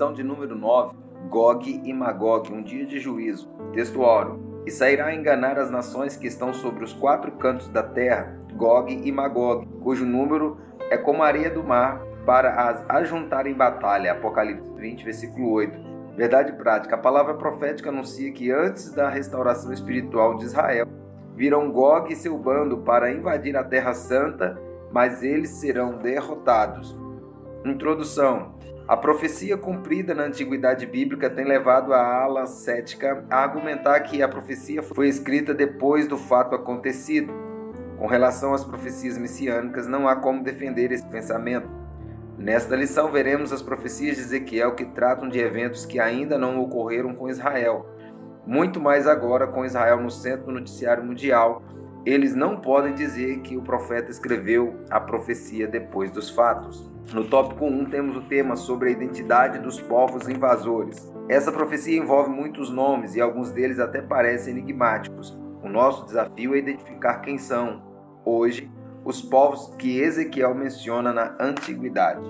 lição de número 9, Gog e Magog, um dia de juízo. Texto áureo. E sairá a enganar as nações que estão sobre os quatro cantos da terra, Gog e Magog, cujo número é como a areia do mar, para as ajuntar em batalha. Apocalipse 20, versículo 8. Verdade prática. A palavra profética anuncia que antes da restauração espiritual de Israel, virão Gog e seu bando para invadir a Terra Santa, mas eles serão derrotados. Introdução. A profecia cumprida na antiguidade bíblica tem levado a ala cética a argumentar que a profecia foi escrita depois do fato acontecido. Com relação às profecias messiânicas, não há como defender esse pensamento. Nesta lição, veremos as profecias de Ezequiel que tratam de eventos que ainda não ocorreram com Israel. Muito mais agora, com Israel no centro do noticiário mundial, eles não podem dizer que o profeta escreveu a profecia depois dos fatos. No tópico 1 temos o tema sobre a identidade dos povos invasores. Essa profecia envolve muitos nomes e alguns deles até parecem enigmáticos. O nosso desafio é identificar quem são, hoje, os povos que Ezequiel menciona na antiguidade.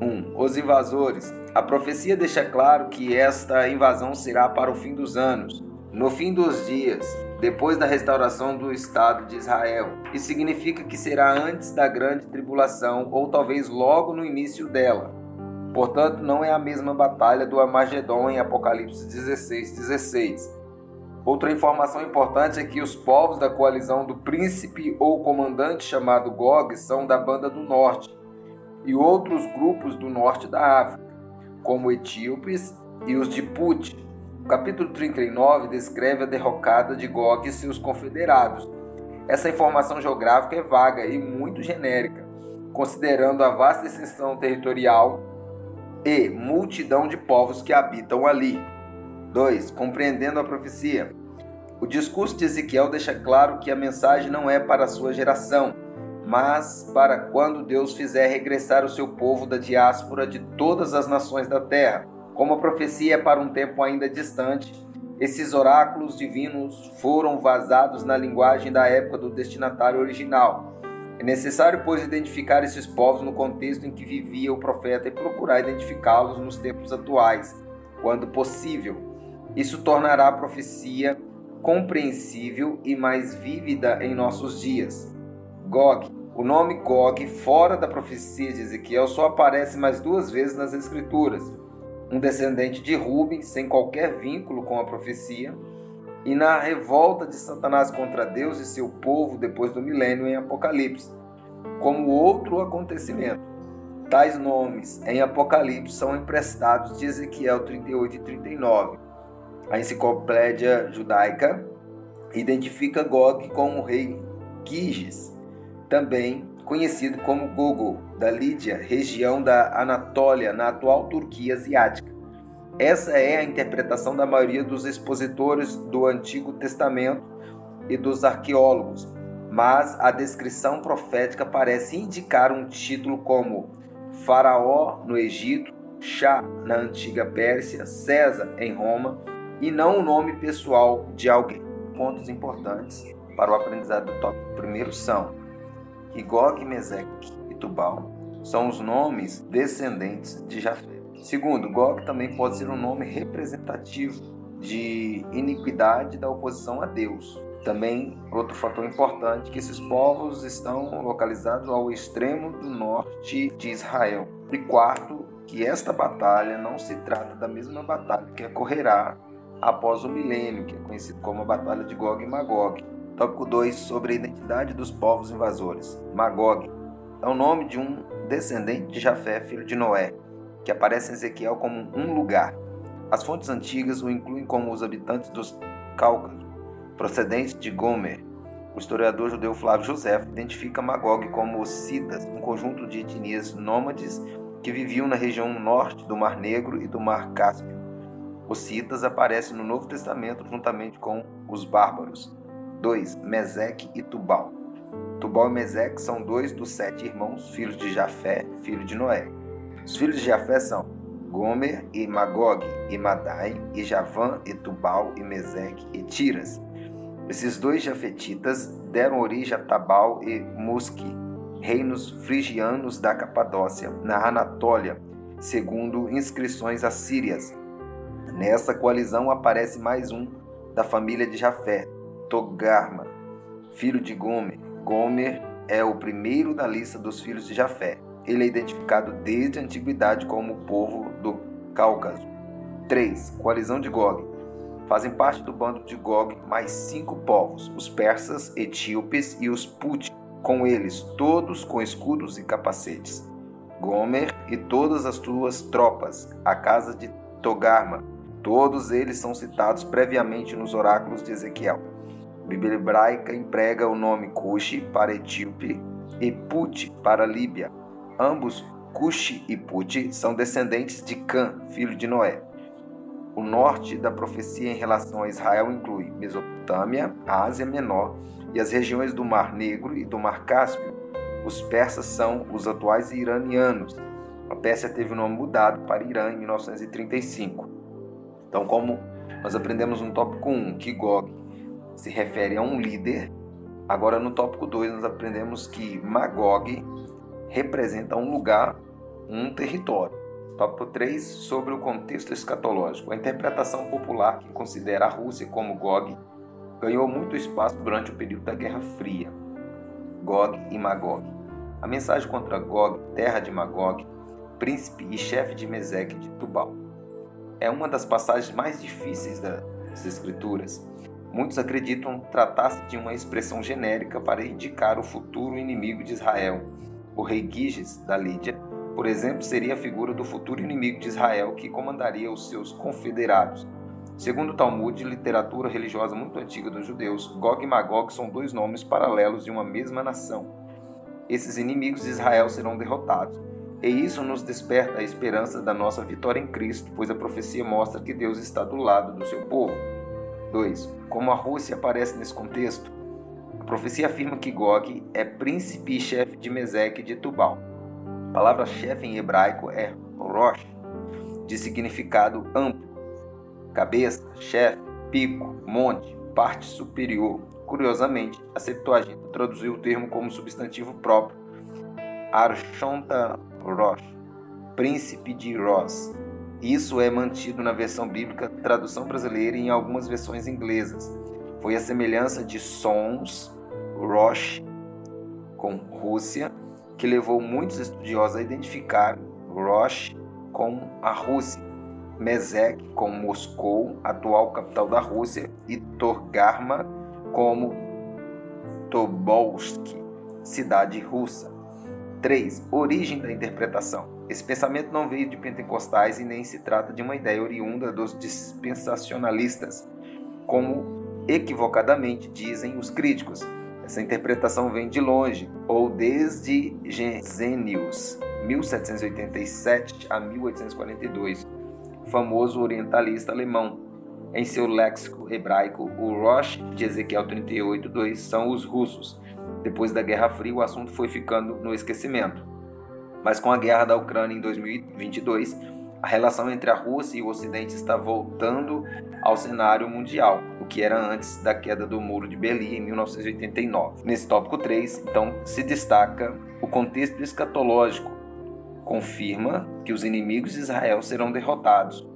1. Um, os invasores. A profecia deixa claro que esta invasão será para o fim dos anos, no fim dos dias, depois da restauração do Estado de Israel. Isso significa que será antes da grande tribulação ou talvez logo no início dela. Portanto, não é a mesma batalha do Armagedon em Apocalipse 16, 16. Outra informação importante é que os povos da coalizão do príncipe ou comandante chamado Gog são da Banda do Norte e outros grupos do norte da África, como etíopes e os de Put, o capítulo 39 descreve a derrocada de Gog e seus confederados. Essa informação geográfica é vaga e muito genérica, considerando a vasta extensão territorial e multidão de povos que habitam ali. 2. Compreendendo a profecia. O discurso de Ezequiel deixa claro que a mensagem não é para a sua geração, mas para quando Deus fizer regressar o seu povo da diáspora de todas as nações da terra. Como a profecia é para um tempo ainda distante, esses oráculos divinos foram vazados na linguagem da época do destinatário original. É necessário, pois, identificar esses povos no contexto em que vivia o profeta e procurar identificá-los nos tempos atuais, quando possível. Isso tornará a profecia compreensível e mais vívida em nossos dias. Gog. O nome Gog, fora da profecia de Ezequiel, só aparece mais duas vezes nas Escrituras um descendente de Rubens, sem qualquer vínculo com a profecia, e na revolta de Satanás contra Deus e seu povo depois do milênio em Apocalipse, como outro acontecimento. Tais nomes em Apocalipse são emprestados de Ezequiel 38 e 39. A enciclopédia judaica identifica Gog como o rei Quiges, também conhecido como Gogol, da Lídia, região da Anatólia, na atual Turquia asiática. Essa é a interpretação da maioria dos expositores do Antigo Testamento e dos arqueólogos, mas a descrição profética parece indicar um título como Faraó no Egito, Shah na antiga Pérsia, César em Roma, e não o nome pessoal de alguém. Pontos importantes para o aprendizado do tópico primeiro são e Gog, Meseque e Tubal são os nomes descendentes de Jafé. Segundo, Gog também pode ser um nome representativo de iniquidade da oposição a Deus. Também outro fator importante que esses povos estão localizados ao extremo do norte de Israel. E quarto, que esta batalha não se trata da mesma batalha que ocorrerá após o milênio, que é conhecido como a Batalha de Gog e Magog, Tópico 2 sobre a identidade dos povos invasores. Magog é o nome de um descendente de Jafé, filho de Noé, que aparece em Ezequiel como um lugar. As fontes antigas o incluem como os habitantes dos Cáucasos, procedentes de Gomer. O historiador judeu Flávio José identifica Magog como os Citas, um conjunto de etnias nômades que viviam na região norte do Mar Negro e do Mar Cáspio. Os Citas aparecem no Novo Testamento juntamente com os bárbaros. 2. Meseque e Tubal. Tubal e Meseque são dois dos sete irmãos, filhos de Jafé, filho de Noé. Os filhos de Jafé são Gomer e Magog e Madai, e Javã e Tubal e Meseque e Tiras. Esses dois jafetitas deram origem a Tabal e Musqui, reinos frigianos da Capadócia, na Anatólia, segundo inscrições assírias. Nessa coalizão aparece mais um da família de Jafé, Togarma, filho de Gomer. Gomer é o primeiro da lista dos filhos de Jafé. Ele é identificado desde a antiguidade como o povo do Cáucaso. 3. Coalizão de Gog. Fazem parte do bando de Gog mais cinco povos: os persas, etíopes e os Put, com eles todos com escudos e capacetes. Gomer e todas as suas tropas, a casa de Togarma, Todos eles são citados previamente nos oráculos de Ezequiel. A Bíblia hebraica emprega o nome Cushi para Etíope e Put para Líbia. Ambos, Cushi e Put, são descendentes de Cã, filho de Noé. O norte da profecia em relação a Israel inclui Mesopotâmia, Ásia Menor e as regiões do Mar Negro e do Mar Cáspio. Os persas são os atuais iranianos. A Pérsia teve o nome mudado para Irã em 1935. Então, como nós aprendemos no tópico 1 que Gog se refere a um líder, agora no tópico 2 nós aprendemos que Magog representa um lugar, um território. Tópico 3 sobre o contexto escatológico. A interpretação popular que considera a Rússia como Gog ganhou muito espaço durante o período da Guerra Fria. Gog e Magog. A mensagem contra Gog, terra de Magog, príncipe e chefe de Meseque de Tubal é uma das passagens mais difíceis das Escrituras. Muitos acreditam tratar-se de uma expressão genérica para indicar o futuro inimigo de Israel. O rei Giges da Lídia, por exemplo, seria a figura do futuro inimigo de Israel que comandaria os seus confederados. Segundo o Talmud, literatura religiosa muito antiga dos judeus, Gog e Magog são dois nomes paralelos de uma mesma nação. Esses inimigos de Israel serão derrotados e isso nos desperta a esperança da nossa vitória em Cristo, pois a profecia mostra que Deus está do lado do seu povo. 2. Como a Rússia aparece nesse contexto? A profecia afirma que Gog é príncipe e chefe de Meseque de Tubal. A palavra chefe em hebraico é Rosh, de significado amplo. Cabeça, chefe, pico, monte, parte superior. Curiosamente, a Septuaginta traduziu o termo como substantivo próprio. Arshonta Rosh, príncipe de Ross. Isso é mantido na versão bíblica, tradução brasileira e em algumas versões inglesas. Foi a semelhança de Sons, Rosh, com Rússia, que levou muitos estudiosos a identificar Rosh com a Rússia, Mesek com Moscou, atual capital da Rússia, e Torgarma como Tobolsk, cidade russa. 3. Origem da interpretação. Esse pensamento não veio de pentecostais e nem se trata de uma ideia oriunda dos dispensacionalistas, como equivocadamente dizem os críticos. Essa interpretação vem de longe, ou desde Gesenius, 1787 a 1842, famoso orientalista alemão. Em seu léxico hebraico, o Rosh de Ezequiel 38:2 são os russos, depois da Guerra Fria, o assunto foi ficando no esquecimento. Mas com a guerra da Ucrânia em 2022, a relação entre a Rússia e o Ocidente está voltando ao cenário mundial, o que era antes da queda do Muro de Berlim em 1989. Nesse tópico 3, então, se destaca o contexto escatológico. Confirma que os inimigos de Israel serão derrotados,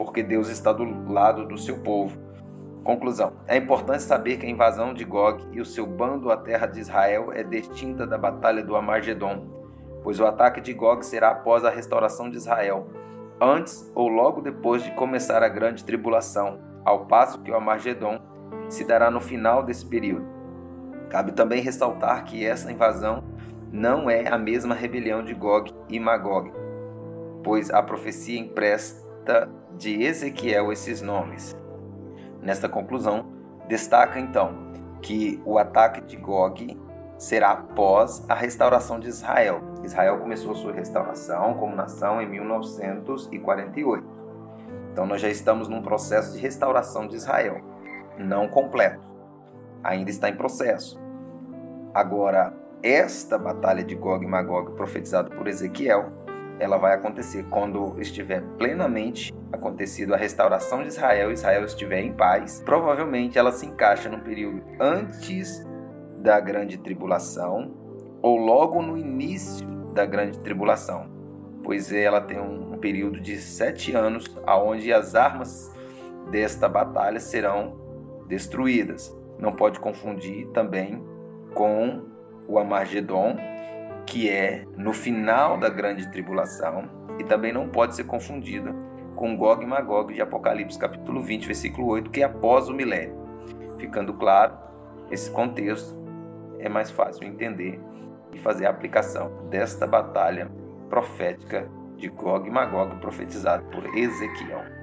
porque Deus está do lado do seu povo Conclusão: é importante saber que a invasão de Gog e o seu bando à terra de Israel é distinta da batalha do Amargedon, pois o ataque de Gog será após a restauração de Israel, antes ou logo depois de começar a grande tribulação, ao passo que o Amargedon se dará no final desse período. Cabe também ressaltar que essa invasão não é a mesma rebelião de Gog e Magog, pois a profecia empresta de Ezequiel esses nomes. Nesta conclusão, destaca então que o ataque de Gog será após a restauração de Israel. Israel começou sua restauração como nação em 1948. Então nós já estamos num processo de restauração de Israel, não completo. Ainda está em processo. Agora, esta batalha de Gog e Magog profetizada por Ezequiel ela vai acontecer quando estiver plenamente acontecido a restauração de Israel, Israel estiver em paz. Provavelmente ela se encaixa no período antes da grande tribulação ou logo no início da grande tribulação. pois ela tem um período de sete anos, aonde as armas desta batalha serão destruídas. Não pode confundir também com o Amargedon, que é no final da grande tribulação, e também não pode ser confundida com Gog e Magog de Apocalipse capítulo 20, versículo 8, que é após o milênio. Ficando claro esse contexto, é mais fácil entender e fazer a aplicação desta batalha profética de Gog e Magog profetizado por Ezequiel.